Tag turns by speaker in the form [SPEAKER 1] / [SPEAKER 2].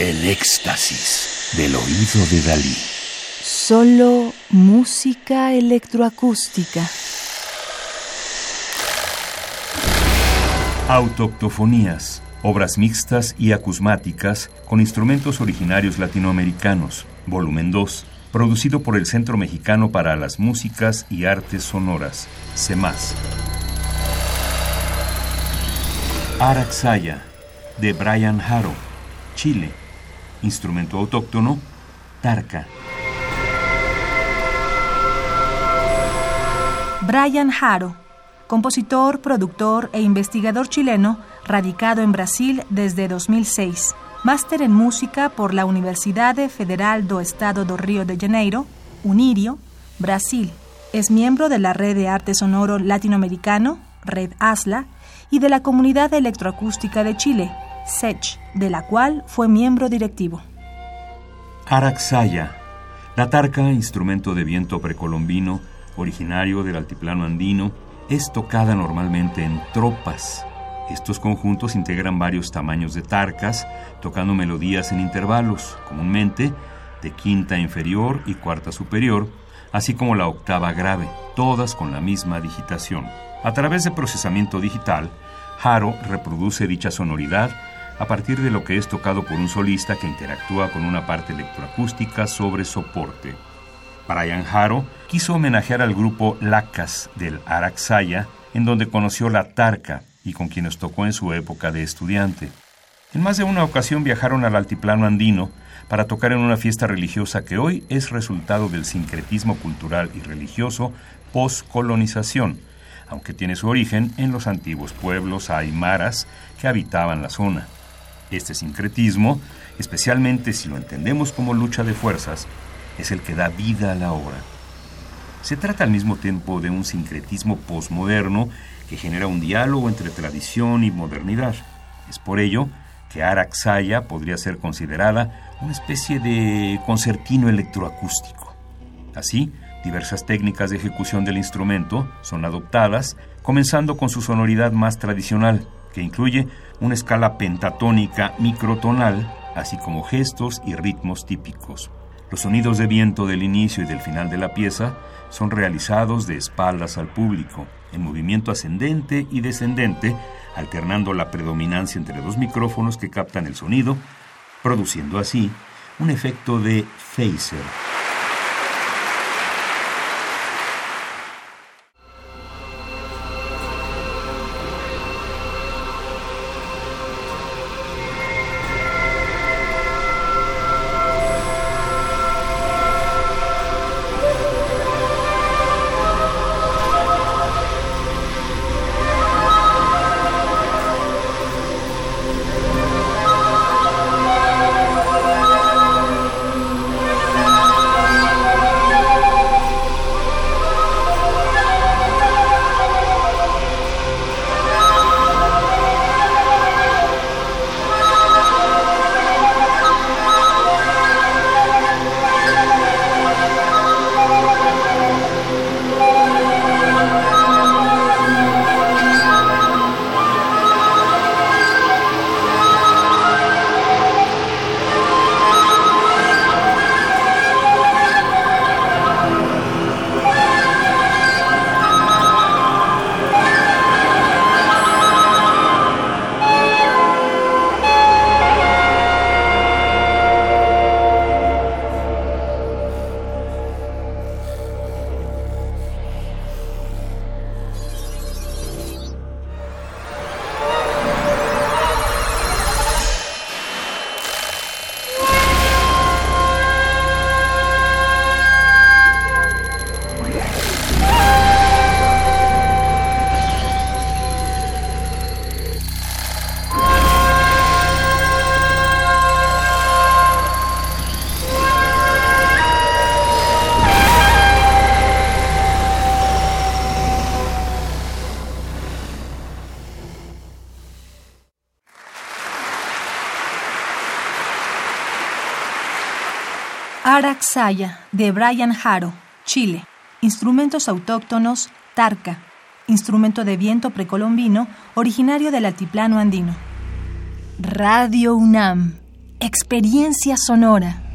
[SPEAKER 1] El éxtasis del oído de Dalí.
[SPEAKER 2] Solo música electroacústica.
[SPEAKER 3] Autoctofonías, obras mixtas y acusmáticas con instrumentos originarios latinoamericanos, volumen 2, producido por el Centro Mexicano para las Músicas y Artes Sonoras, CEMAS. Araxaya, de Brian Haro, Chile. Instrumento autóctono, tarca.
[SPEAKER 4] Brian Haro, compositor, productor e investigador chileno, radicado en Brasil desde 2006. Máster en música por la Universidade Federal do Estado do Río de Janeiro, UNIRIO, Brasil. Es miembro de la Red de Arte Sonoro Latinoamericano, Red ASLA, y de la Comunidad Electroacústica de Chile, SECH, de la cual fue miembro directivo.
[SPEAKER 3] Araxaya, la tarca, instrumento de viento precolombino, originario del altiplano andino, es tocada normalmente en tropas. Estos conjuntos integran varios tamaños de tarcas, tocando melodías en intervalos, comúnmente de quinta inferior y cuarta superior, así como la octava grave, todas con la misma digitación. A través de procesamiento digital, Haro reproduce dicha sonoridad a partir de lo que es tocado por un solista que interactúa con una parte electroacústica sobre soporte. Brian Haro quiso homenajear al grupo Lacas del Araxaya, en donde conoció la tarca y con quienes tocó en su época de estudiante. En más de una ocasión viajaron al altiplano andino para tocar en una fiesta religiosa que hoy es resultado del sincretismo cultural y religioso post-colonización, aunque tiene su origen en los antiguos pueblos aymaras que habitaban la zona. Este sincretismo, especialmente si lo entendemos como lucha de fuerzas, es el que da vida a la obra. Se trata al mismo tiempo de un sincretismo posmoderno que genera un diálogo entre tradición y modernidad. Es por ello que Araxaya podría ser considerada una especie de concertino electroacústico. Así, diversas técnicas de ejecución del instrumento son adoptadas, comenzando con su sonoridad más tradicional, incluye una escala pentatónica microtonal, así como gestos y ritmos típicos. Los sonidos de viento del inicio y del final de la pieza son realizados de espaldas al público, en movimiento ascendente y descendente, alternando la predominancia entre dos micrófonos que captan el sonido, produciendo así un efecto de phaser.
[SPEAKER 4] Araxaya, de Brian Haro, Chile. Instrumentos autóctonos, tarca. Instrumento de viento precolombino, originario del altiplano andino. Radio UNAM. Experiencia sonora.